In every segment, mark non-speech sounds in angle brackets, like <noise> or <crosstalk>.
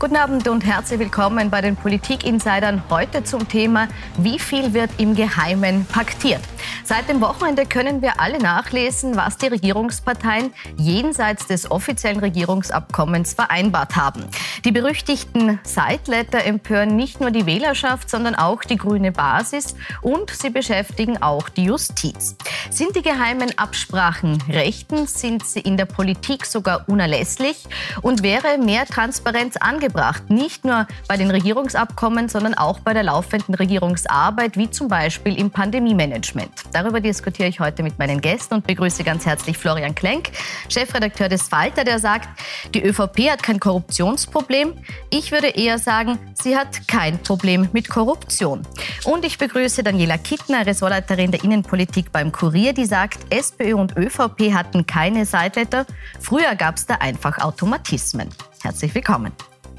Guten Abend und herzlich willkommen bei den Politik-Insidern. Heute zum Thema, wie viel wird im Geheimen paktiert. Seit dem Wochenende können wir alle nachlesen, was die Regierungsparteien jenseits des offiziellen Regierungsabkommens vereinbart haben. Die berüchtigten Sideletter empören nicht nur die Wählerschaft, sondern auch die grüne Basis und sie beschäftigen auch die Justiz. Sind die geheimen Absprachen rechtens? Sind sie in der Politik sogar unerlässlich? Und wäre mehr Transparenz angebracht? Angebracht. Nicht nur bei den Regierungsabkommen, sondern auch bei der laufenden Regierungsarbeit, wie zum Beispiel im Pandemiemanagement. Darüber diskutiere ich heute mit meinen Gästen und begrüße ganz herzlich Florian Klenk, Chefredakteur des Falter, der sagt, die ÖVP hat kein Korruptionsproblem. Ich würde eher sagen, sie hat kein Problem mit Korruption. Und ich begrüße Daniela Kittner, Ressortleiterin der Innenpolitik beim Kurier, die sagt, SPÖ und ÖVP hatten keine Sideletter. Früher gab es da einfach Automatismen. Herzlich willkommen.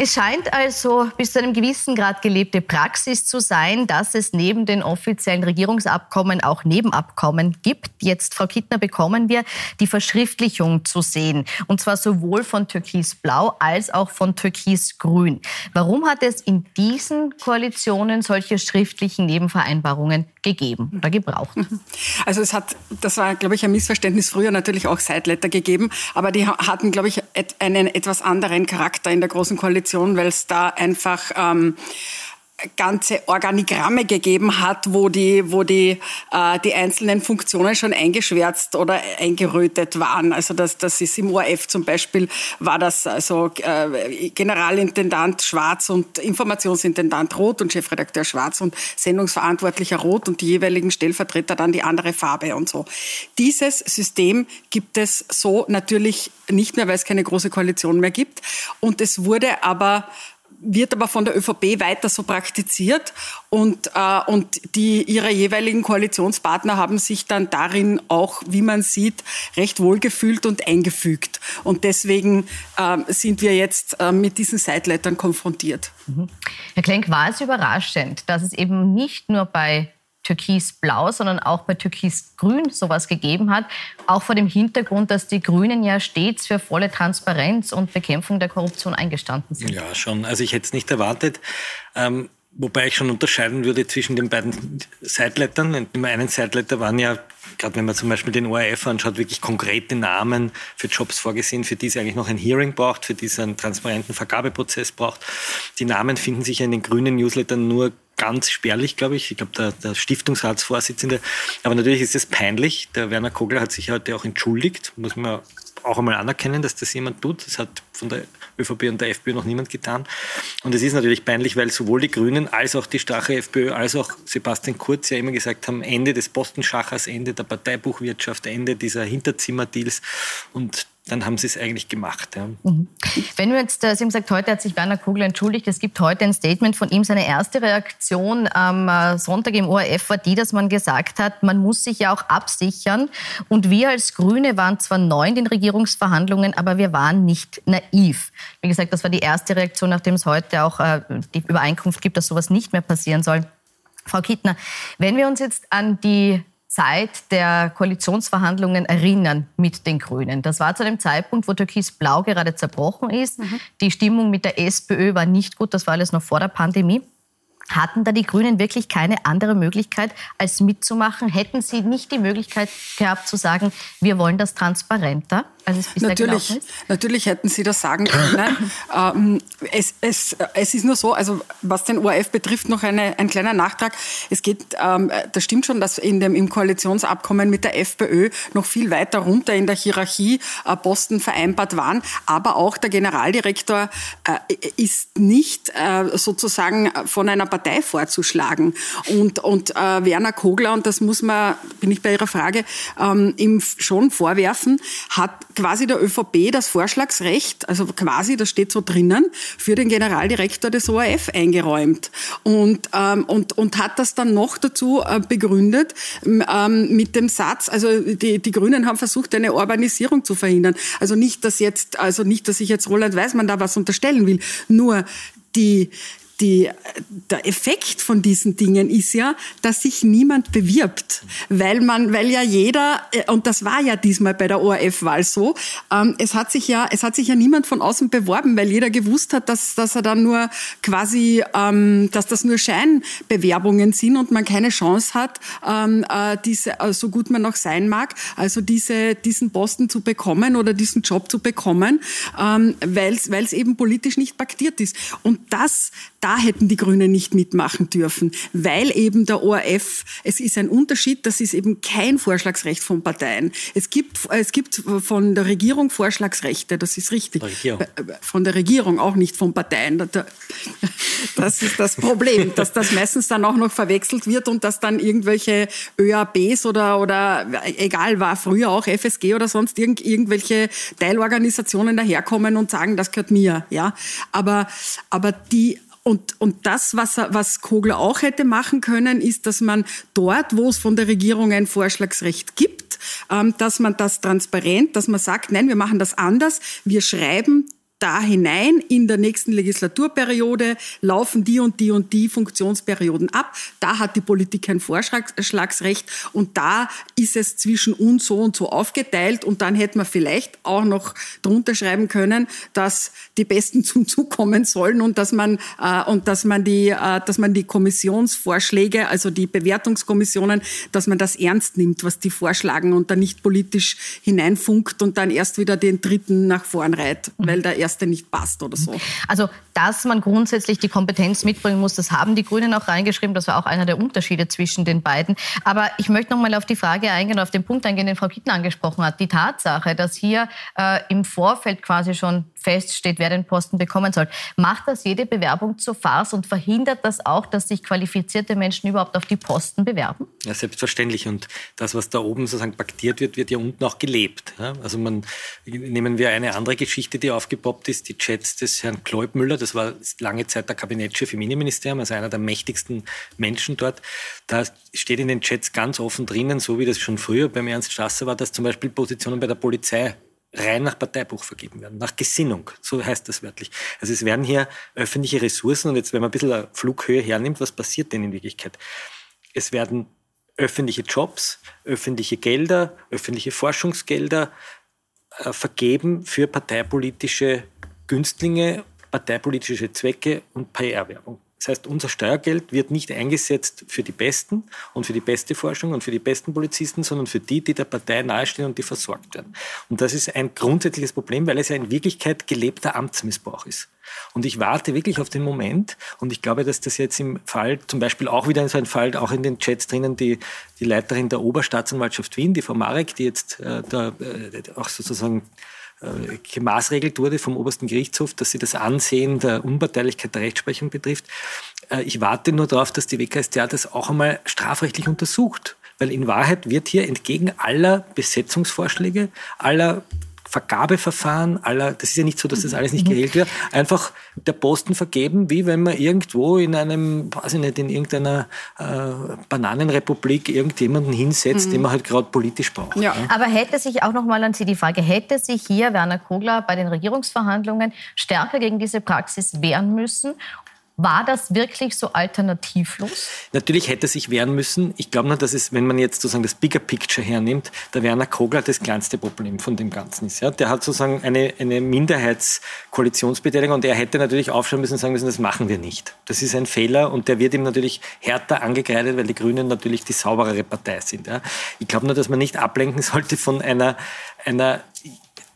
Es scheint also bis zu einem gewissen Grad gelebte Praxis zu sein, dass es neben den offiziellen Regierungsabkommen auch Nebenabkommen gibt. Jetzt, Frau Kittner, bekommen wir die Verschriftlichung zu sehen. Und zwar sowohl von Türkis-Blau als auch von Türkis-Grün. Warum hat es in diesen Koalitionen solche schriftlichen Nebenvereinbarungen gegeben oder gebraucht? <laughs> Also es hat, das war, glaube ich, ein Missverständnis früher natürlich auch Sideletter gegeben, aber die hatten, glaube ich, einen etwas anderen Charakter in der Großen Koalition Koalition, weil es da einfach ähm, ganze Organigramme gegeben hat, wo die, wo die, äh, die einzelnen Funktionen schon eingeschwärzt oder eingerötet waren. Also das, das ist im ORF zum Beispiel, war das also äh, Generalintendant schwarz und Informationsintendant rot und Chefredakteur schwarz und Sendungsverantwortlicher rot und die jeweiligen Stellvertreter dann die andere Farbe und so. Dieses System gibt es so natürlich nicht mehr, weil es keine große Koalition mehr gibt. Und es wurde aber wird aber von der ÖVP weiter so praktiziert und, äh, und die, ihre jeweiligen Koalitionspartner haben sich dann darin auch, wie man sieht, recht wohlgefühlt und eingefügt. Und deswegen äh, sind wir jetzt äh, mit diesen Seitleitern konfrontiert. Mhm. Herr Klenk, war es überraschend, dass es eben nicht nur bei Türkis-Blau, sondern auch bei Türkis-Grün sowas gegeben hat. Auch vor dem Hintergrund, dass die Grünen ja stets für volle Transparenz und Bekämpfung der Korruption eingestanden sind. Ja, schon. Also ich hätte es nicht erwartet. Ähm, wobei ich schon unterscheiden würde zwischen den beiden Seitlettern. Im einen Seitletter waren ja, gerade wenn man zum Beispiel den ORF anschaut, wirklich konkrete Namen für Jobs vorgesehen, für die es eigentlich noch ein Hearing braucht, für die es einen transparenten Vergabeprozess braucht. Die Namen finden sich ja in den grünen Newslettern nur ganz spärlich, glaube ich. Ich glaube, der, der, Stiftungsratsvorsitzende. Aber natürlich ist es peinlich. Der Werner Kogler hat sich heute auch entschuldigt. Muss man auch einmal anerkennen, dass das jemand tut. Das hat von der ÖVP und der FPÖ noch niemand getan. Und es ist natürlich peinlich, weil sowohl die Grünen als auch die starke FPÖ als auch Sebastian Kurz ja immer gesagt haben, Ende des Postenschachers, Ende der Parteibuchwirtschaft, Ende dieser Hinterzimmerdeals. Und dann haben sie es eigentlich gemacht. Ja. Mhm. Wenn wir jetzt, äh, Sie haben gesagt, heute hat sich Werner Kugler entschuldigt. Es gibt heute ein Statement von ihm. Seine erste Reaktion am äh, Sonntag im ORF war die, dass man gesagt hat, man muss sich ja auch absichern. Und wir als Grüne waren zwar neu in den Regierungsverhandlungen, aber wir waren nicht naiv. Wie gesagt, das war die erste Reaktion, nachdem es heute auch äh, die Übereinkunft gibt, dass sowas nicht mehr passieren soll. Frau Kittner, wenn wir uns jetzt an die Zeit der Koalitionsverhandlungen erinnern mit den Grünen. Das war zu dem Zeitpunkt, wo Türkis Blau gerade zerbrochen ist. Mhm. Die Stimmung mit der SPÖ war nicht gut, das war alles noch vor der Pandemie. Hatten da die Grünen wirklich keine andere Möglichkeit, als mitzumachen? Hätten sie nicht die Möglichkeit gehabt zu sagen, wir wollen das transparenter? Als es bisher natürlich? Natürlich hätten Sie das sagen können. <laughs> ähm, es, es, es ist nur so, also was den ORF betrifft, noch eine, ein kleiner Nachtrag. Es geht, ähm, das stimmt schon, dass in dem, im Koalitionsabkommen mit der FPÖ noch viel weiter runter in der Hierarchie äh, Posten vereinbart waren. Aber auch der Generaldirektor äh, ist nicht äh, sozusagen von einer Partei vorzuschlagen. Und, und äh, Werner Kogler, und das muss man, bin ich bei Ihrer Frage, ähm, ihm schon vorwerfen, hat quasi der ÖVP das Vorschlagsrecht, also quasi, das steht so drinnen, für den Generaldirektor des ORF eingeräumt und, ähm, und, und hat das dann noch dazu äh, begründet ähm, mit dem Satz, also die, die Grünen haben versucht, eine Urbanisierung zu verhindern. Also nicht, dass jetzt, also nicht, dass ich jetzt Roland Weismann da was unterstellen will, nur die, die, der Effekt von diesen Dingen ist ja, dass sich niemand bewirbt, weil man, weil ja jeder, äh, und das war ja diesmal bei der ORF-Wahl so, ähm, es hat sich ja, es hat sich ja niemand von außen beworben, weil jeder gewusst hat, dass, dass er dann nur quasi, ähm, dass das nur Scheinbewerbungen sind und man keine Chance hat, ähm, äh, diese, äh, so gut man noch sein mag, also diese, diesen Posten zu bekommen oder diesen Job zu bekommen, ähm, weil es eben politisch nicht paktiert ist. Und das, da hätten die Grünen nicht mitmachen dürfen, weil eben der ORF, es ist ein Unterschied, das ist eben kein Vorschlagsrecht von Parteien. Es gibt, es gibt von der Regierung Vorschlagsrechte, das ist richtig. Von der Regierung, auch nicht von Parteien. Das ist das Problem, dass das meistens dann auch noch verwechselt wird und dass dann irgendwelche ÖABs oder, oder egal war, früher auch FSG oder sonst irgend, irgendwelche Teilorganisationen daherkommen und sagen, das gehört mir. Ja? Aber, aber die und, und das, was, was Kogler auch hätte machen können, ist, dass man dort, wo es von der Regierung ein Vorschlagsrecht gibt, ähm, dass man das transparent, dass man sagt, nein, wir machen das anders. Wir schreiben da hinein in der nächsten Legislaturperiode laufen die und die und die Funktionsperioden ab. Da hat die Politik ein Vorschlagsrecht und da ist es zwischen uns so und so aufgeteilt und dann hätte man vielleicht auch noch drunter schreiben können, dass die Besten <laughs> zum Zug kommen sollen und dass man äh, und dass man die äh, dass man die Kommissionsvorschläge, also die Bewertungskommissionen, dass man das ernst nimmt, was die vorschlagen und dann nicht politisch hineinfunkt und dann erst wieder den dritten nach vorn reiht, weil da erste nicht passt oder so. Also, dass man grundsätzlich die Kompetenz mitbringen muss, das haben die Grünen auch reingeschrieben. Das war auch einer der Unterschiede zwischen den beiden. Aber ich möchte noch mal auf die Frage eingehen, auf den Punkt eingehen, den Frau Kitten angesprochen hat. Die Tatsache, dass hier äh, im Vorfeld quasi schon feststeht, wer den Posten bekommen soll. Macht das jede Bewerbung zur Farce und verhindert das auch, dass sich qualifizierte Menschen überhaupt auf die Posten bewerben? Ja, selbstverständlich. Und das, was da oben sozusagen paktiert wird, wird ja unten auch gelebt. Also man, nehmen wir eine andere Geschichte, die aufgepoppt ist, die Chats des Herrn Kleubmüller. Das war lange Zeit der Kabinettschef im Innenministerium, also einer der mächtigsten Menschen dort. Da steht in den Chats ganz offen drinnen, so wie das schon früher beim Ernst Strasser war, dass zum Beispiel Positionen bei der Polizei rein nach Parteibuch vergeben werden, nach Gesinnung, so heißt das wörtlich. Also es werden hier öffentliche Ressourcen und jetzt, wenn man ein bisschen Flughöhe hernimmt, was passiert denn in Wirklichkeit? Es werden öffentliche Jobs, öffentliche Gelder, öffentliche Forschungsgelder äh, vergeben für parteipolitische Günstlinge, parteipolitische Zwecke und PR-Werbung. Das heißt, unser Steuergeld wird nicht eingesetzt für die Besten und für die beste Forschung und für die besten Polizisten, sondern für die, die der Partei nahestehen und die versorgt werden. Und das ist ein grundsätzliches Problem, weil es ja in Wirklichkeit gelebter Amtsmissbrauch ist. Und ich warte wirklich auf den Moment und ich glaube, dass das jetzt im Fall, zum Beispiel auch wieder so ein Fall, auch in den Chats drinnen, die, die Leiterin der Oberstaatsanwaltschaft Wien, die Frau Marek, die jetzt äh, da äh, auch sozusagen gemaßregelt wurde vom obersten Gerichtshof, dass sie das Ansehen der Unparteilichkeit der Rechtsprechung betrifft. Äh, ich warte nur darauf, dass die WKStA das auch einmal strafrechtlich untersucht. Weil in Wahrheit wird hier entgegen aller Besetzungsvorschläge, aller Vergabeverfahren aller, das ist ja nicht so, dass das alles nicht geregelt wird, einfach der Posten vergeben, wie wenn man irgendwo in einem, weiß ich nicht, in irgendeiner äh, Bananenrepublik irgendjemanden hinsetzt, mhm. den man halt gerade politisch braucht. Ja. ja. Aber hätte sich auch nochmal an Sie die Frage, hätte sich hier Werner Kogler bei den Regierungsverhandlungen stärker gegen diese Praxis wehren müssen war das wirklich so alternativlos? Natürlich hätte sich wehren müssen. Ich glaube nur, dass es, wenn man jetzt sozusagen das Bigger Picture hernimmt, der Werner Kogler das kleinste Problem von dem Ganzen ist. Ja? Der hat sozusagen eine, eine Minderheitskoalitionsbeteiligung und er hätte natürlich aufschauen müssen und sagen müssen, das machen wir nicht. Das ist ein Fehler und der wird ihm natürlich härter angekreidet, weil die Grünen natürlich die sauberere Partei sind. Ja? Ich glaube nur, dass man nicht ablenken sollte von einer, einer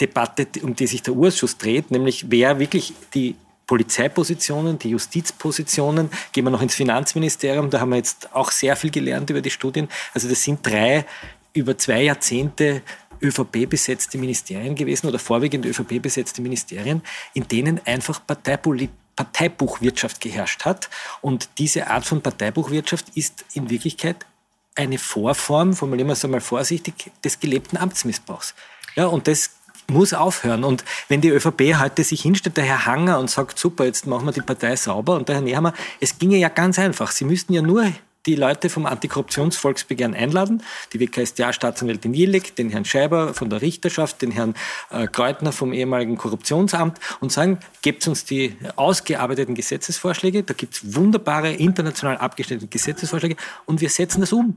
Debatte, um die sich der Urschuss dreht, nämlich wer wirklich die Polizeipositionen, die Justizpositionen, gehen wir noch ins Finanzministerium, da haben wir jetzt auch sehr viel gelernt über die Studien. Also das sind drei über zwei Jahrzehnte ÖVP besetzte Ministerien gewesen oder vorwiegend ÖVP besetzte Ministerien, in denen einfach Parteibuchwirtschaft geherrscht hat. Und diese Art von Parteibuchwirtschaft ist in Wirklichkeit eine Vorform, formulieren wir es einmal vorsichtig, des gelebten Amtsmissbrauchs. Ja, und das muss aufhören. Und wenn die ÖVP heute sich hinstellt, der Herr Hanger, und sagt, super, jetzt machen wir die Partei sauber, und der Herr Nehammer, es ginge ja ganz einfach. Sie müssten ja nur die Leute vom Antikorruptionsvolksbegehren einladen, die WKStA-Staatsanwältin Jilek, den Herrn Scheiber von der Richterschaft, den Herrn äh, Kreutner vom ehemaligen Korruptionsamt und sagen, gebt uns die ausgearbeiteten Gesetzesvorschläge, da gibt es wunderbare international abgestellte Gesetzesvorschläge und wir setzen das um.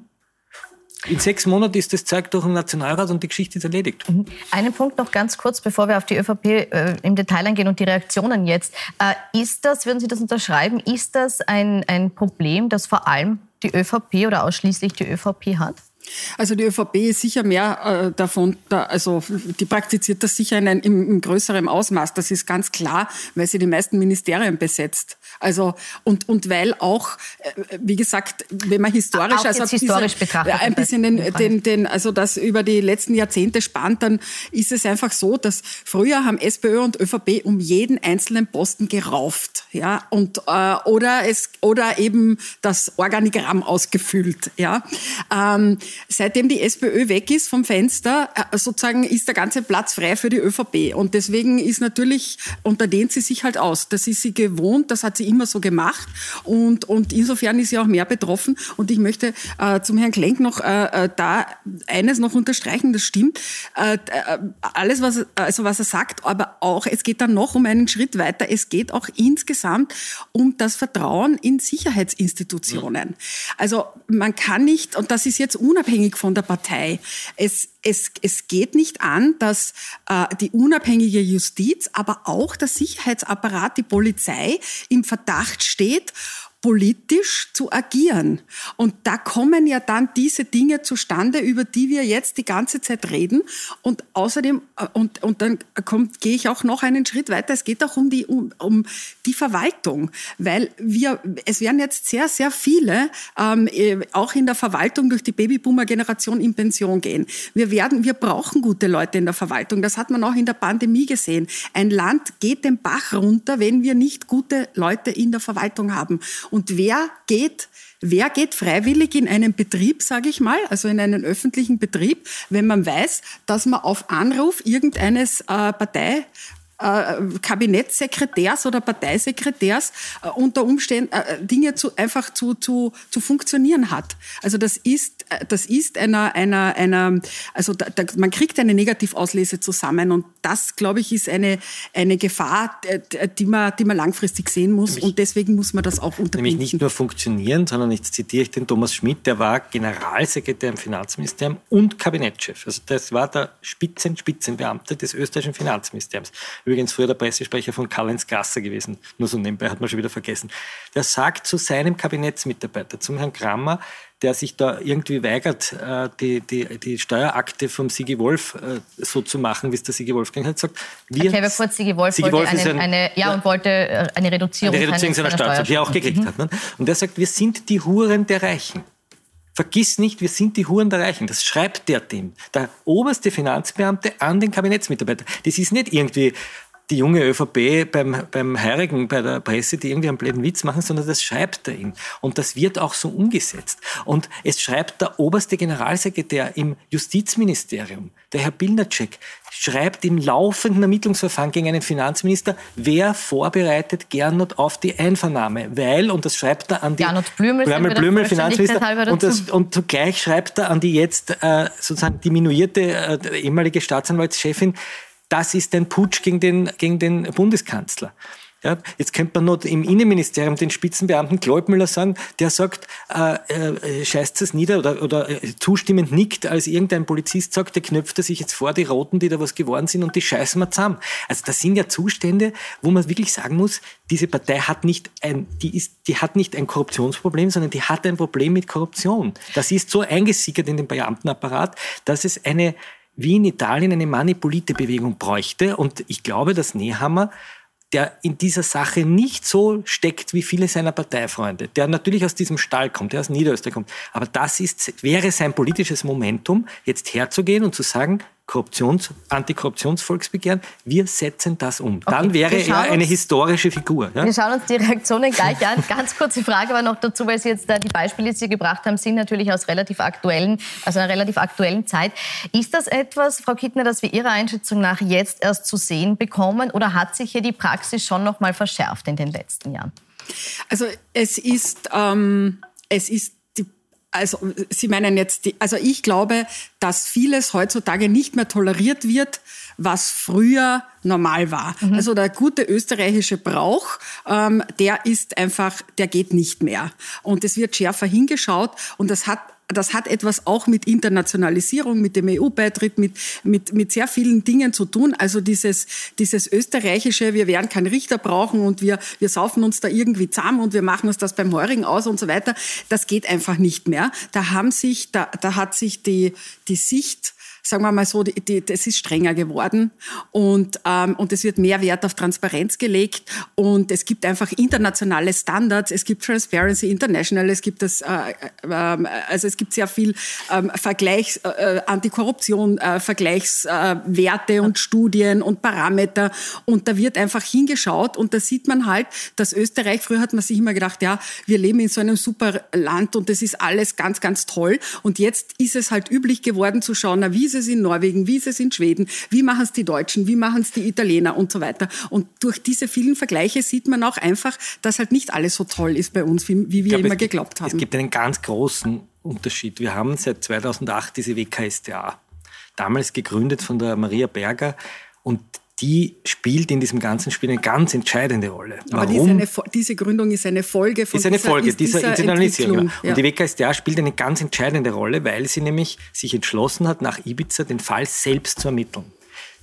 In sechs Monaten ist das Zeug durch den Nationalrat und die Geschichte ist erledigt. Mhm. Einen Punkt noch ganz kurz, bevor wir auf die ÖVP äh, im Detail eingehen und die Reaktionen jetzt. Äh, ist das, würden Sie das unterschreiben, ist das ein, ein Problem, das vor allem die ÖVP oder ausschließlich die ÖVP hat? Also die ÖVP ist sicher mehr äh, davon, da, also die praktiziert das sicher in einem im, im größeren Ausmaß. Das ist ganz klar, weil sie die meisten Ministerien besetzt. Also und und weil auch, äh, wie gesagt, wenn man historisch, auch also historisch diese, betrachtet, ein bisschen den, den, den, also das über die letzten Jahrzehnte spannt, dann ist es einfach so, dass früher haben SPÖ und ÖVP um jeden einzelnen Posten gerauft, ja und äh, oder es oder eben das Organigramm ausgefüllt, ja. Ähm, seitdem die SPÖ weg ist vom Fenster, äh, sozusagen ist der ganze Platz frei für die ÖVP. Und deswegen ist natürlich, und da dehnt sie sich halt aus. Das ist sie gewohnt, das hat sie immer so gemacht. Und, und insofern ist sie auch mehr betroffen. Und ich möchte äh, zum Herrn Klenk noch äh, äh da eines noch unterstreichen, das stimmt. Äh, äh, alles, was, also was er sagt, aber auch, es geht dann noch um einen Schritt weiter. Es geht auch insgesamt um das Vertrauen in Sicherheitsinstitutionen. Also man kann nicht, und das ist jetzt unabhängig von der Partei. Es, es, es geht nicht an, dass äh, die unabhängige Justiz, aber auch der Sicherheitsapparat, die Polizei im Verdacht steht, politisch zu agieren. Und da kommen ja dann diese Dinge zustande, über die wir jetzt die ganze Zeit reden. Und außerdem, äh, und, und dann kommt, gehe ich auch noch einen Schritt weiter, es geht auch um die, um, um die Verwaltung. Weil wir, es werden jetzt sehr, sehr viele, ähm, äh, auch in der Verwaltung durch die Babyboomer-Generation in Pension gehen. Wir werden, wir brauchen gute Leute in der Verwaltung. Das hat man auch in der Pandemie gesehen. Ein Land geht den Bach runter, wenn wir nicht gute Leute in der Verwaltung haben. Wer geht Wer geht freiwillig in einen Betrieb, sage ich mal, also in einen öffentlichen Betrieb, wenn man weiß, dass man auf Anruf irgendeines äh, Partei äh, Kabinettssekretärs oder Parteisekretärs äh, unter Umständen äh, Dinge zu, einfach zu, zu, zu funktionieren hat. Also das ist, das ist einer, einer, einer also da, da, man kriegt eine Negativauslese zusammen und das, glaube ich, ist eine, eine Gefahr, die man, die man langfristig sehen muss nämlich, und deswegen muss man das auch unterbinden. Nämlich nicht nur funktionieren, sondern jetzt zitiere ich den Thomas Schmidt, der war Generalsekretär im Finanzministerium und Kabinettschef. Also das war der Spitzen, Spitzenbeamte des österreichischen Finanzministeriums. Übrigens früher der Pressesprecher von Karl-Heinz Grasser gewesen. Nur so nebenbei, hat man schon wieder vergessen. Der sagt zu seinem Kabinettsmitarbeiter, zum Herrn Krammer, der sich da irgendwie weigert, äh, die, die, die Steuerakte vom Sigi Wolf äh, so zu machen, wie es der Sigi Wolf hat, sagt, wir... Erkläre kurz, Sigi Wolf, Sigi Wolf eine, ein, eine, ja, und wollte äh, eine Reduzierung, eine Reduzierung seiner, seiner Steuer, die er auch gekriegt mhm. hat. Ne? Und er sagt, wir sind die Huren der Reichen. Vergiss nicht, wir sind die Huren der Reichen. Das schreibt der dem. Der oberste Finanzbeamte an den Kabinettsmitarbeiter. Das ist nicht irgendwie die junge ÖVP beim, beim Heirigen, bei der Presse, die irgendwie einen blöden Witz machen, sondern das schreibt er ihm. Und das wird auch so umgesetzt. Und es schreibt der oberste Generalsekretär im Justizministerium, der Herr Bilnacek, schreibt im laufenden Ermittlungsverfahren gegen einen Finanzminister, wer vorbereitet Gernot auf die Einvernahme, weil, und das schreibt er an die Gernot Blümel, Blümel, Blümel Finanzminister, und, das, und zugleich schreibt er an die jetzt äh, sozusagen diminuierte äh, ehemalige Staatsanwaltschefin, das ist ein Putsch gegen den, gegen den Bundeskanzler. Ja, jetzt könnte man noch im Innenministerium den Spitzenbeamten Kleubmüller sagen, der sagt, äh, äh, scheißt es nieder oder, oder äh, zustimmend nickt, als irgendein Polizist sagt, der knöpft sich jetzt vor die Roten, die da was geworden sind und die scheißen wir zusammen. Also das sind ja Zustände, wo man wirklich sagen muss, diese Partei hat nicht ein, die ist, die hat nicht ein Korruptionsproblem, sondern die hat ein Problem mit Korruption. Das ist so eingesickert in den Beamtenapparat, dass es eine, wie in Italien eine manipulite Bewegung bräuchte. Und ich glaube, dass Nehammer der in dieser Sache nicht so steckt wie viele seiner Parteifreunde, der natürlich aus diesem Stall kommt, der aus Niederösterreich kommt. Aber das ist, wäre sein politisches Momentum, jetzt herzugehen und zu sagen, Korruptions-, Antikorruptionsvolksbegehren. Wir setzen das um. Dann okay, wäre er eine historische Figur. Ja? Wir schauen uns die Reaktionen gleich an. Ganz kurze Frage aber noch dazu, weil Sie jetzt die Beispiele, die Sie gebracht haben, sind natürlich aus relativ aktuellen, also einer relativ aktuellen Zeit. Ist das etwas, Frau Kittner, das wir Ihrer Einschätzung nach jetzt erst zu sehen bekommen oder hat sich hier die Praxis schon noch mal verschärft in den letzten Jahren? Also es ist, ähm, es ist also Sie meinen jetzt, die, also ich glaube, dass vieles heutzutage nicht mehr toleriert wird, was früher normal war. Mhm. Also der gute österreichische Brauch, ähm, der ist einfach, der geht nicht mehr. Und es wird schärfer hingeschaut und das hat das hat etwas auch mit Internationalisierung, mit dem EU-Beitritt, mit, mit, mit sehr vielen Dingen zu tun. Also dieses, dieses österreichische, wir werden keinen Richter brauchen und wir, wir saufen uns da irgendwie zusammen und wir machen uns das beim Heurigen aus und so weiter, das geht einfach nicht mehr. Da haben sich, da, da hat sich die, die Sicht sagen wir mal so, die, die, das ist strenger geworden und, ähm, und es wird mehr Wert auf Transparenz gelegt und es gibt einfach internationale Standards, es gibt Transparency International, es gibt das, äh, äh, also es gibt sehr viel ähm, Vergleichs, äh, Antikorruption, äh, Vergleichswerte und Studien und Parameter und da wird einfach hingeschaut und da sieht man halt, dass Österreich, früher hat man sich immer gedacht, ja, wir leben in so einem super Land und das ist alles ganz, ganz toll und jetzt ist es halt üblich geworden zu schauen, na, wie ist es in Norwegen, wie ist es in Schweden, wie machen es die Deutschen, wie machen es die Italiener und so weiter. Und durch diese vielen Vergleiche sieht man auch einfach, dass halt nicht alles so toll ist bei uns, wie, wie wir glaube, immer geglaubt haben. Es gibt einen ganz großen Unterschied. Wir haben seit 2008 diese WKStA, damals gegründet von der Maria Berger und die spielt in diesem ganzen Spiel eine ganz entscheidende Rolle. Aber Warum? Diese, diese, Gründung ist eine Folge von ist eine dieser, Folge dieser, dieser Internalisierung. Genau. Ja. Und die WKStA spielt eine ganz entscheidende Rolle, weil sie nämlich sich entschlossen hat, nach Ibiza den Fall selbst zu ermitteln.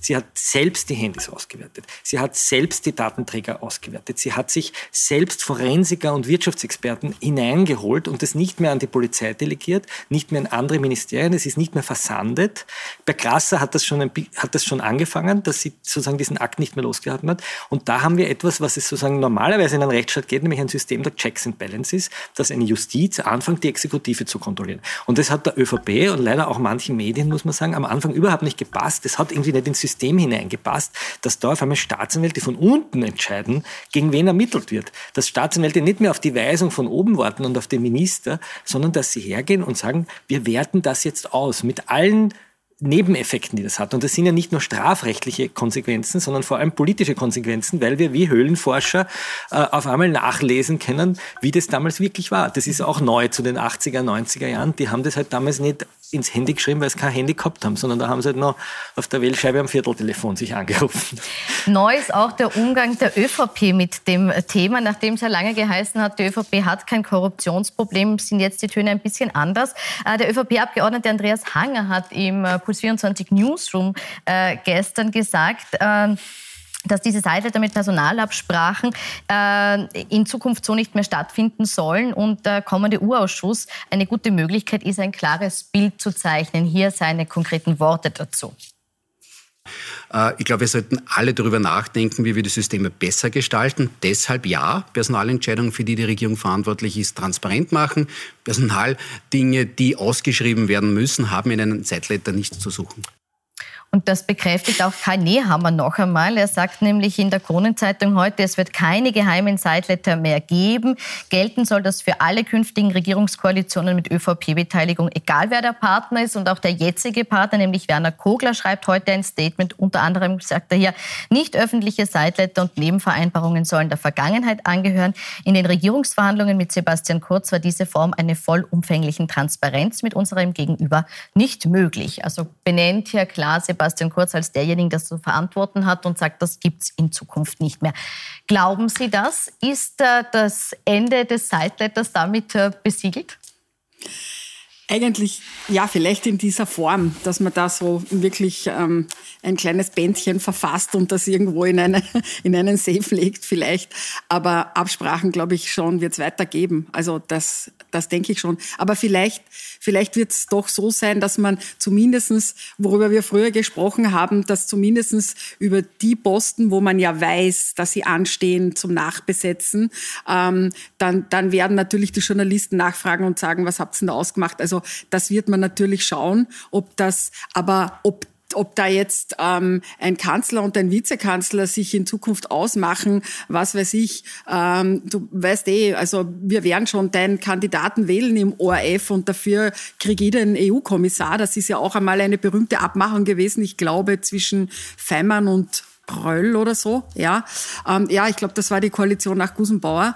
Sie hat selbst die Handys ausgewertet. Sie hat selbst die Datenträger ausgewertet. Sie hat sich selbst Forensiker und Wirtschaftsexperten hineingeholt und es nicht mehr an die Polizei delegiert, nicht mehr an andere Ministerien. Es ist nicht mehr versandet. Bei Grasser hat das schon, ein, hat das schon angefangen, dass sie sozusagen diesen Akt nicht mehr losgehalten hat. Und da haben wir etwas, was es sozusagen normalerweise in einem Rechtsstaat geht, nämlich ein System der Checks and Balances, dass eine Justiz anfängt, die Exekutive zu kontrollieren. Und das hat der ÖVP und leider auch manchen Medien, muss man sagen, am Anfang überhaupt nicht gepasst. Das hat irgendwie nicht ins System System hineingepasst, dass da auf einmal Staatsanwälte von unten entscheiden, gegen wen ermittelt wird. Dass Staatsanwälte nicht mehr auf die Weisung von oben warten und auf den Minister, sondern dass sie hergehen und sagen, wir werten das jetzt aus mit allen Nebeneffekten, die das hat. Und das sind ja nicht nur strafrechtliche Konsequenzen, sondern vor allem politische Konsequenzen, weil wir wie Höhlenforscher äh, auf einmal nachlesen können, wie das damals wirklich war. Das ist auch neu zu den 80er, 90er Jahren. Die haben das halt damals nicht ins Handy geschrieben, weil sie kein Handy gehabt haben, sondern da haben sie halt noch auf der Wählscheibe am Vierteltelefon sich angerufen. Neu ist auch der Umgang der ÖVP mit dem Thema, nachdem es ja lange geheißen hat, die ÖVP hat kein Korruptionsproblem, sind jetzt die Töne ein bisschen anders. Äh, der ÖVP-Abgeordnete Andreas Hanger hat im Politiker Puls24 Newsroom äh, gestern gesagt, äh, dass diese Seite mit Personalabsprachen äh, in Zukunft so nicht mehr stattfinden sollen und der kommende U-Ausschuss eine gute Möglichkeit ist, ein klares Bild zu zeichnen. Hier seine konkreten Worte dazu. Äh, ich glaube, wir sollten alle darüber nachdenken, wie wir die Systeme besser gestalten. Deshalb ja, Personalentscheidungen, für die die Regierung verantwortlich ist, transparent machen. Personaldinge, die ausgeschrieben werden müssen, haben in einem Zeitletter nichts zu suchen. Und das bekräftigt auch Karl Nehammer noch einmal. Er sagt nämlich in der Kronenzeitung heute, es wird keine geheimen Zeitletter mehr geben. Gelten soll das für alle künftigen Regierungskoalitionen mit ÖVP-Beteiligung, egal wer der Partner ist. Und auch der jetzige Partner, nämlich Werner Kogler, schreibt heute ein Statement. Unter anderem sagt er hier, nicht öffentliche Zeitletter und Nebenvereinbarungen sollen der Vergangenheit angehören. In den Regierungsverhandlungen mit Sebastian Kurz war diese Form einer vollumfänglichen Transparenz mit unserem Gegenüber nicht möglich. Also benennt hier klar Sebastian Sebastian Kurz als derjenige, der das zu verantworten hat und sagt, das gibt es in Zukunft nicht mehr. Glauben Sie das? Ist äh, das Ende des Sideletters damit äh, besiegelt? Eigentlich, ja, vielleicht in dieser Form, dass man da so wirklich ähm, ein kleines Bändchen verfasst und das irgendwo in, eine, <laughs> in einen Safe legt vielleicht. Aber Absprachen, glaube ich, schon wird es weitergeben. Also das, das denke ich schon. Aber vielleicht, vielleicht wird es doch so sein, dass man zumindestens, worüber wir früher gesprochen haben, dass zumindestens über die Posten, wo man ja weiß, dass sie anstehen zum Nachbesetzen, ähm, dann, dann werden natürlich die Journalisten nachfragen und sagen, was habt ihr denn da ausgemacht? Also also das wird man natürlich schauen, ob das, aber ob ob da jetzt ähm, ein Kanzler und ein Vizekanzler sich in Zukunft ausmachen, was weiß ich, ähm, du weißt eh, also wir werden schon deinen Kandidaten wählen im ORF und dafür kriege ich den EU-Kommissar. Das ist ja auch einmal eine berühmte Abmachung gewesen, ich glaube, zwischen Feimann und Bröll oder so, ja. Ähm, ja, ich glaube, das war die Koalition nach Gusenbauer.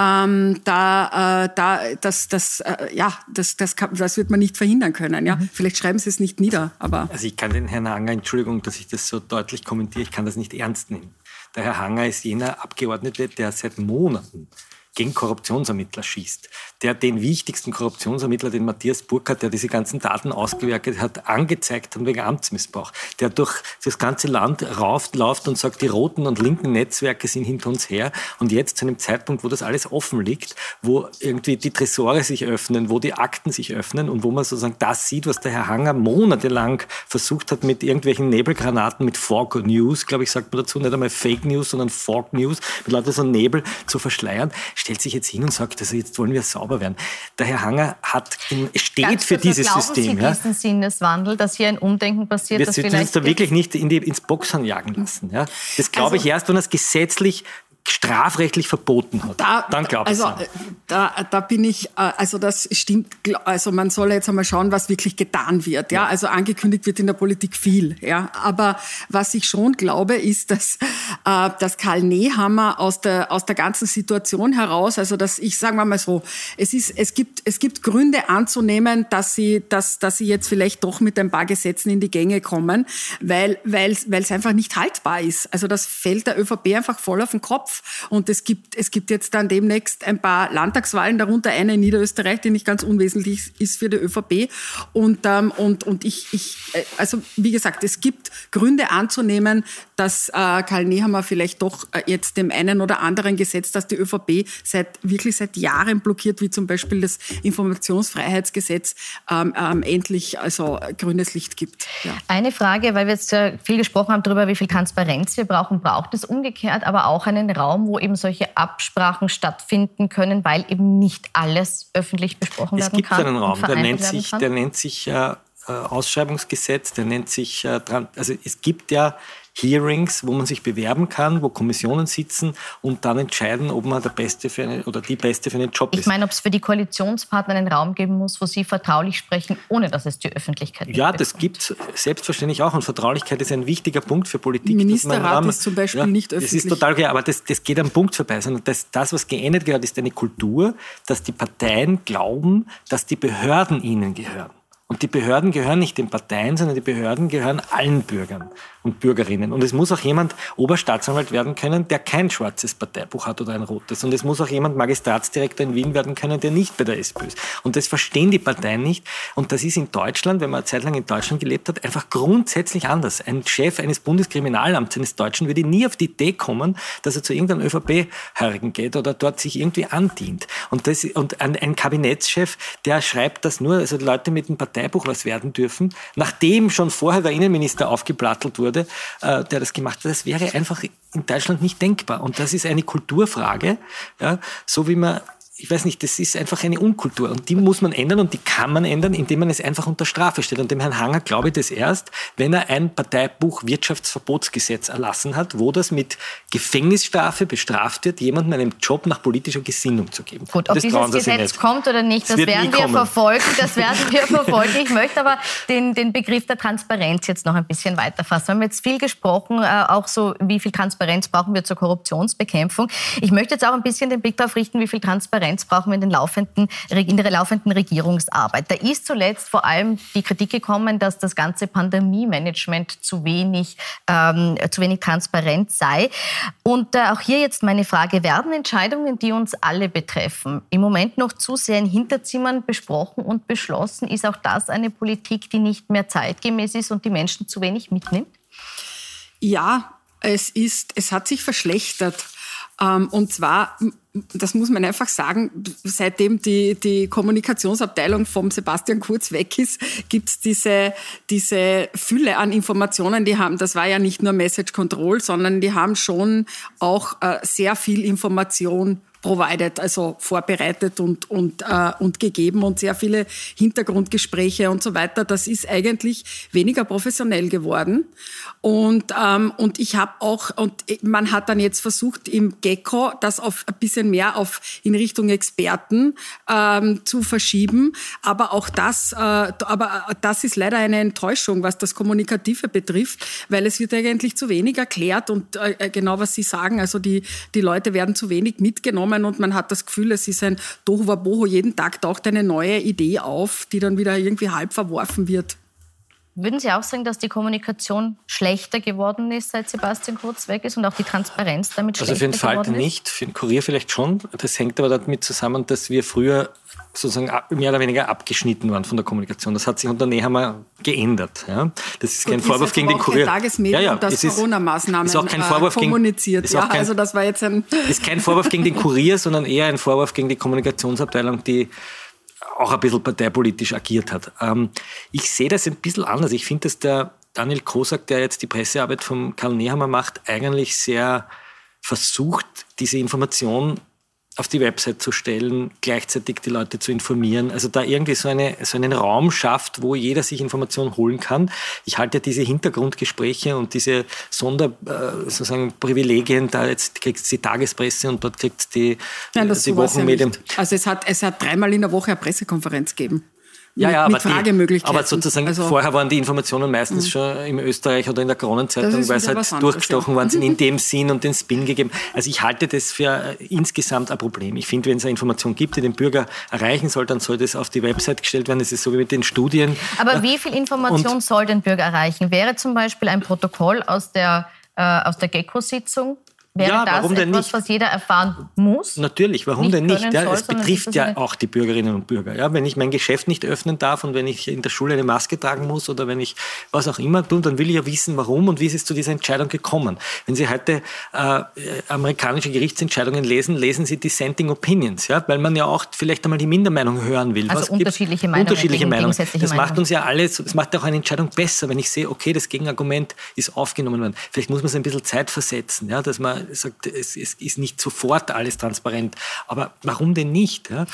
Ähm, da, äh, da, das, das, äh, ja, das, das, kann, das wird man nicht verhindern können, ja. Mhm. Vielleicht schreiben Sie es nicht nieder, aber. Also ich kann den Herrn Hanger, Entschuldigung, dass ich das so deutlich kommentiere, ich kann das nicht ernst nehmen. Der Herr Hanger ist jener Abgeordnete, der seit Monaten gegen Korruptionsermittler schießt, der den wichtigsten Korruptionsermittler, den Matthias Burkhardt, der diese ganzen Daten ausgewertet hat, angezeigt hat wegen Amtsmissbrauch, der durch das ganze Land rauft, läuft und sagt, die roten und linken Netzwerke sind hinter uns her. Und jetzt zu einem Zeitpunkt, wo das alles offen liegt, wo irgendwie die Tresore sich öffnen, wo die Akten sich öffnen und wo man sozusagen das sieht, was der Herr Hanger monatelang versucht hat mit irgendwelchen Nebelgranaten, mit Fork News, glaube ich, sagt man dazu, nicht einmal Fake News, sondern Fork News, mit lauter so Nebel zu verschleiern, stellt sich jetzt hin und sagt, also jetzt wollen wir sauber werden. Der Herr Hanger hat, steht Ganz für dieses glauben System. Sie ja? diesen Sinneswandel, dass hier ein Umdenken passiert? Wir sollten uns da wirklich nicht in die, ins Boxhorn jagen lassen. Ja? Das glaube also, ich erst, wenn es gesetzlich strafrechtlich verboten hat. Da, dann glaube ich Also da, da bin ich, äh, also das stimmt, also man soll jetzt einmal schauen, was wirklich getan wird. Ja, also angekündigt wird in der Politik viel. Ja, aber was ich schon glaube, ist, dass, äh, dass Karl Nehammer aus der, aus der ganzen Situation heraus, also dass ich, sagen wir mal so, es ist, es gibt, es gibt Gründe anzunehmen, dass sie, dass, dass sie jetzt vielleicht doch mit ein paar Gesetzen in die Gänge kommen, weil, weil, weil es einfach nicht haltbar ist. Also das fällt der ÖVP einfach voll auf den Kopf. Und es gibt, es gibt jetzt dann demnächst ein paar Landtagswahlen, darunter eine in Niederösterreich, die nicht ganz unwesentlich ist für die ÖVP. Und, ähm, und, und ich, ich, äh, also wie gesagt, es gibt Gründe anzunehmen, dass äh, Karl Nehammer vielleicht doch äh, jetzt dem einen oder anderen Gesetz, das die ÖVP seit, wirklich seit Jahren blockiert, wie zum Beispiel das Informationsfreiheitsgesetz, ähm, ähm, endlich also grünes Licht gibt. Ja. Eine Frage, weil wir jetzt viel gesprochen haben darüber, wie viel Transparenz wir brauchen, braucht es umgekehrt aber auch einen Raum, Raum, wo eben solche Absprachen stattfinden können, weil eben nicht alles öffentlich besprochen es werden kann. Es gibt einen Raum, der nennt sich, der nennt sich äh, Ausschreibungsgesetz, der nennt sich, äh, also es gibt ja Hearings, wo man sich bewerben kann, wo Kommissionen sitzen und dann entscheiden, ob man der Beste für eine, oder die Beste für einen Job ist. Ich meine, ob es für die Koalitionspartner einen Raum geben muss, wo sie vertraulich sprechen, ohne dass es die Öffentlichkeit gibt. Ja, das gibt es selbstverständlich auch und Vertraulichkeit ist ein wichtiger Punkt für Politik. Ministerrat ist zum Beispiel ja, nicht öffentlich. Das ist total klar, aber das, das geht am Punkt vorbei. Sondern das, das, was geändert gehört, ist eine Kultur, dass die Parteien glauben, dass die Behörden ihnen gehören. Und die Behörden gehören nicht den Parteien, sondern die Behörden gehören allen Bürgern und Bürgerinnen. Und es muss auch jemand Oberstaatsanwalt werden können, der kein schwarzes Parteibuch hat oder ein rotes. Und es muss auch jemand Magistratsdirektor in Wien werden können, der nicht bei der SPÖ ist. Und das verstehen die Parteien nicht. Und das ist in Deutschland, wenn man eine Zeit lang in Deutschland gelebt hat, einfach grundsätzlich anders. Ein Chef eines Bundeskriminalamts eines Deutschen würde nie auf die Idee kommen, dass er zu irgendeinem ÖVP-Hörigen geht oder dort sich irgendwie andient. Und, das, und ein, Kabinettschef, der schreibt das nur, also Leute mit einem Parteibuch was werden dürfen, nachdem schon vorher der Innenminister aufgeplattelt wurde, äh, der das gemacht hat. Das wäre einfach in Deutschland nicht denkbar. Und das ist eine Kulturfrage, ja, so wie man ich weiß nicht, das ist einfach eine Unkultur und die muss man ändern und die kann man ändern, indem man es einfach unter Strafe stellt. Und dem Herrn Hanger glaube ich das erst, wenn er ein Parteibuch Wirtschaftsverbotsgesetz erlassen hat, wo das mit Gefängnisstrafe bestraft wird, jemandem einen Job nach politischer Gesinnung zu geben. Gut, ob dieses Gesetz kommt oder nicht, das, das werden wir kommen. verfolgen. Das werden wir <laughs> verfolgen. Ich möchte aber den, den Begriff der Transparenz jetzt noch ein bisschen weiterfassen. Wir haben jetzt viel gesprochen, äh, auch so, wie viel Transparenz brauchen wir zur Korruptionsbekämpfung. Ich möchte jetzt auch ein bisschen den Blick darauf richten, wie viel Transparenz Transparenz brauchen wir in, den laufenden, in der laufenden Regierungsarbeit. Da ist zuletzt vor allem die Kritik gekommen, dass das ganze Pandemie-Management zu wenig, ähm, zu wenig transparent sei. Und äh, auch hier jetzt meine Frage, werden Entscheidungen, die uns alle betreffen, im Moment noch zu sehr in Hinterzimmern besprochen und beschlossen? Ist auch das eine Politik, die nicht mehr zeitgemäß ist und die Menschen zu wenig mitnimmt? Ja, es ist, es hat sich verschlechtert. Ähm, und zwar das muss man einfach sagen, seitdem die, die Kommunikationsabteilung vom Sebastian Kurz weg ist, gibt's diese, diese Fülle an Informationen, die haben. Das war ja nicht nur Message Control, sondern die haben schon auch äh, sehr viel Information provided, also vorbereitet und, und, äh, und gegeben und sehr viele Hintergrundgespräche und so weiter. Das ist eigentlich weniger professionell geworden. Und, ähm, und ich habe auch, und man hat dann jetzt versucht, im Gecko das auf ein bisschen mehr auf in Richtung Experten ähm, zu verschieben. Aber auch das, äh, aber das ist leider eine Enttäuschung, was das Kommunikative betrifft, weil es wird eigentlich zu wenig erklärt und äh, genau was Sie sagen, also die, die Leute werden zu wenig mitgenommen und man hat das Gefühl, es ist ein Tohuwabohu. Jeden Tag taucht eine neue Idee auf, die dann wieder irgendwie halb verworfen wird. Würden Sie auch sagen, dass die Kommunikation schlechter geworden ist, seit Sebastian Kurz weg ist und auch die Transparenz damit schlechter geworden ist? Also für den Falter nicht, für den Kurier vielleicht schon. Das hängt aber damit zusammen, dass wir früher sozusagen mehr oder weniger abgeschnitten waren von der Kommunikation. Das hat sich unter Nehammer geändert. Ja. Das ist Gut, kein Vorwurf gegen den Kurier. Ja, ja, das Corona-Maßnahmen ist auch kein Vorwurf kommuniziert. Gegen, ja, kein, also das war jetzt ein ist kein Vorwurf gegen den Kurier, sondern eher ein Vorwurf gegen die Kommunikationsabteilung, die auch ein bisschen parteipolitisch agiert hat. Ähm, ich sehe das ein bisschen anders. Ich finde, dass der Daniel Kosak, der jetzt die Pressearbeit von Karl Nehammer macht, eigentlich sehr versucht, diese Information auf die Website zu stellen, gleichzeitig die Leute zu informieren. Also da irgendwie so, eine, so einen Raum schafft, wo jeder sich Informationen holen kann. Ich halte diese Hintergrundgespräche und diese Sonder, äh, sozusagen Privilegien, da jetzt kriegt es die Tagespresse und dort kriegt es die, Nein, das die Wochenmedien. Ja also es hat, es hat dreimal in der Woche eine Pressekonferenz gegeben. Ja, ja, mit, aber, die, aber sozusagen also, vorher waren die Informationen meistens mh. schon im Österreich oder in der Kronenzeitung, weil es halt durchgestochen ja. waren, sind in <laughs> dem Sinn und den Spin gegeben. Also ich halte das für äh, insgesamt ein Problem. Ich finde, wenn es eine Information gibt, die den Bürger erreichen soll, dann soll das auf die Website gestellt werden. Das ist so wie mit den Studien. Aber wie viel Information und, soll den Bürger erreichen? Wäre zum Beispiel ein Protokoll aus der, äh, aus der GECO-Sitzung Wäre ja, das etwas, nicht? was jeder erfahren muss? Natürlich, warum denn nicht? Ja, es betrifft ja auch die Bürgerinnen und Bürger. Ja, wenn ich mein Geschäft nicht öffnen darf und wenn ich in der Schule eine Maske tragen muss oder wenn ich was auch immer tue, dann will ich ja wissen, warum und wie ist es zu dieser Entscheidung gekommen. Wenn Sie heute äh, amerikanische Gerichtsentscheidungen lesen, lesen Sie Dissenting Opinions, ja, weil man ja auch vielleicht einmal die Mindermeinung hören will. Also was unterschiedliche Meinungen. Unterschiedliche Meinungen. Das macht uns ja alles, das macht auch eine Entscheidung besser, wenn ich sehe, okay, das Gegenargument ist aufgenommen worden. Vielleicht muss man es ein bisschen Zeit versetzen, ja, dass man sagt, es, es ist nicht sofort alles transparent. Aber warum denn nicht? Ja?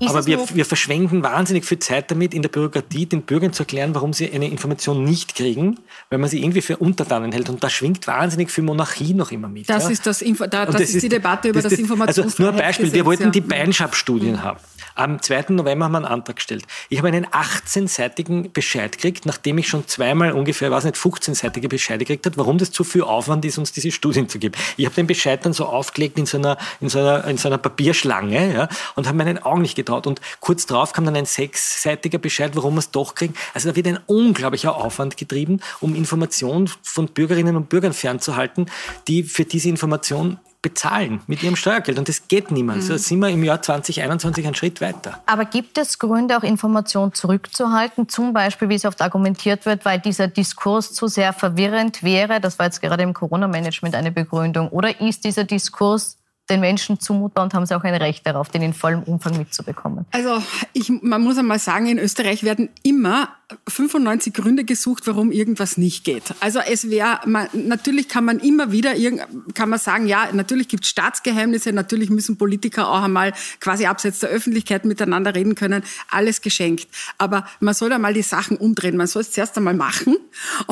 Aber wir, wir verschwenden wahnsinnig viel Zeit damit, in der Bürokratie den Bürgern zu erklären, warum sie eine Information nicht kriegen, weil man sie irgendwie für Untertanen hält. Und da schwingt wahnsinnig viel Monarchie noch immer mit. Das ja? ist, das, Info da, das, das ist, die Debatte über das, das Informationsfreiheit. Also nur ein Beispiel, wir wollten ja. die Beinschab-Studien mhm. haben. Am 2. November haben wir einen Antrag gestellt. Ich habe einen 18-seitigen Bescheid gekriegt, nachdem ich schon zweimal ungefähr, weiß nicht, 15-seitige Bescheide gekriegt habe, warum das zu viel Aufwand ist, uns diese Studien zu geben. Ich habe den Bescheid dann so aufgelegt in so einer, in so einer, in so einer Papierschlange ja, und habe meinen Augen nicht getraut. Und kurz darauf kam dann ein sechsseitiger Bescheid, warum wir es doch kriegen. Also da wird ein unglaublicher Aufwand getrieben, um Informationen von Bürgerinnen und Bürgern fernzuhalten, die für diese Information bezahlen mit ihrem Steuergeld. Und das geht niemand. Mhm. So sind wir im Jahr 2021 einen Schritt weiter. Aber gibt es Gründe, auch Informationen zurückzuhalten? Zum Beispiel, wie es oft argumentiert wird, weil dieser Diskurs zu sehr verwirrend wäre. Das war jetzt gerade im Corona-Management eine Begründung. Oder ist dieser Diskurs den Menschen zumutbar und haben sie auch ein Recht darauf, den in vollem Umfang mitzubekommen? Also ich, man muss einmal sagen, in Österreich werden immer 95 Gründe gesucht, warum irgendwas nicht geht. Also es wäre, natürlich kann man immer wieder, kann man sagen, ja, natürlich gibt es Staatsgeheimnisse, natürlich müssen Politiker auch einmal quasi abseits der Öffentlichkeit miteinander reden können, alles geschenkt. Aber man soll einmal die Sachen umdrehen. Man soll es zuerst einmal machen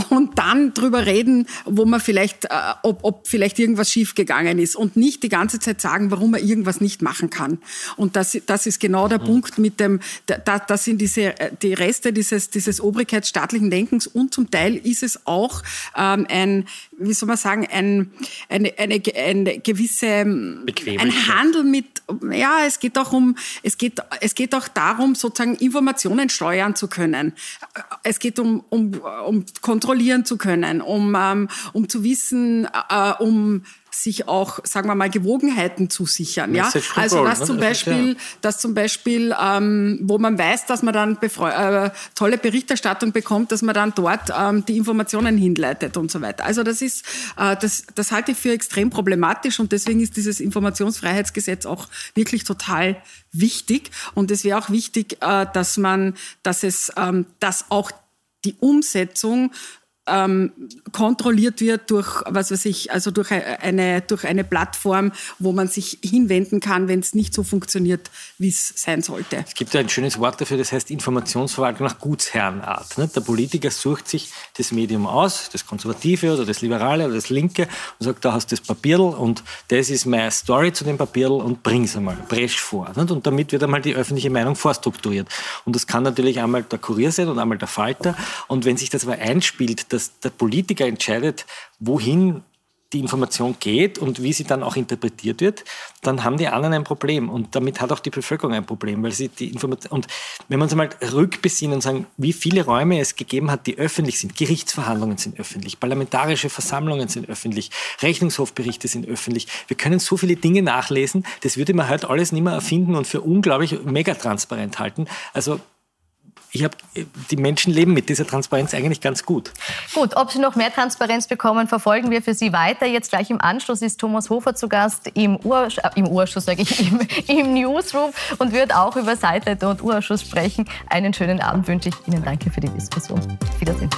und dann drüber reden, wo man vielleicht, äh, ob, ob vielleicht irgendwas schiefgegangen ist und nicht die ganze Zeit sagen, warum man irgendwas nicht machen kann. Und das, das ist genau der mhm. Punkt mit dem, da, das sind diese, äh, die Reste dieses, dieses des obrigkeitsstaatlichen Denkens und zum Teil ist es auch ähm, ein, wie soll man sagen, ein, eine, eine, eine gewisse, ein Handel mit, ja, es geht auch um, es geht, es geht auch darum, sozusagen Informationen steuern zu können. Es geht um, um, um kontrollieren zu können, um, ähm, um zu wissen, äh, um sich auch, sagen wir mal, Gewogenheiten zu sichern. Ja? Also dass ne? zum Beispiel, dass zum Beispiel ähm, wo man weiß, dass man dann äh, tolle Berichterstattung bekommt, dass man dann dort ähm, die Informationen hinleitet und so weiter. Also das ist, äh, das, das halte ich für extrem problematisch und deswegen ist dieses Informationsfreiheitsgesetz auch wirklich total wichtig. Und es wäre auch wichtig, äh, dass man, dass es, ähm, dass auch die Umsetzung ähm, kontrolliert wird durch, was weiß ich, also durch eine, durch eine Plattform, wo man sich hinwenden kann, wenn es nicht so funktioniert, wie es sein sollte. Es gibt ja ein schönes Wort dafür, das heißt Informationsverwaltung nach Gutsherrenart. Ne? Der Politiker sucht sich das Medium aus, das Konservative oder das Liberale oder das Linke und sagt, da hast du das Papierl und das ist meine Story zu dem Papierl und bring's einmal, bresch vor. Nicht? Und damit wird einmal die öffentliche Meinung vorstrukturiert. Und das kann natürlich einmal der Kurier sein und einmal der Falter. Und wenn sich das aber einspielt, dass der Politiker entscheidet, wohin die Information geht und wie sie dann auch interpretiert wird, dann haben die anderen ein Problem. Und damit hat auch die Bevölkerung ein Problem, weil sie die Information, und wenn man uns einmal rückbesinnen und sagen, wie viele Räume es gegeben hat, die öffentlich sind, Gerichtsverhandlungen sind öffentlich, parlamentarische Versammlungen sind öffentlich, Rechnungshofberichte sind öffentlich. Wir können so viele Dinge nachlesen, das würde man heute alles nicht mehr erfinden und für unglaublich mega transparent halten. Also ich habe, die Menschen leben mit dieser Transparenz eigentlich ganz gut. Gut, ob Sie noch mehr Transparenz bekommen, verfolgen wir für Sie weiter. Jetzt gleich im Anschluss ist Thomas Hofer zu Gast im, Ur, äh, im Urschuss, sage ich, <laughs> im, im Newsroom und wird auch über Seitleiter und Urschuss sprechen. Einen schönen Abend wünsche ich Ihnen. Danke für die Diskussion. Wiedersehen.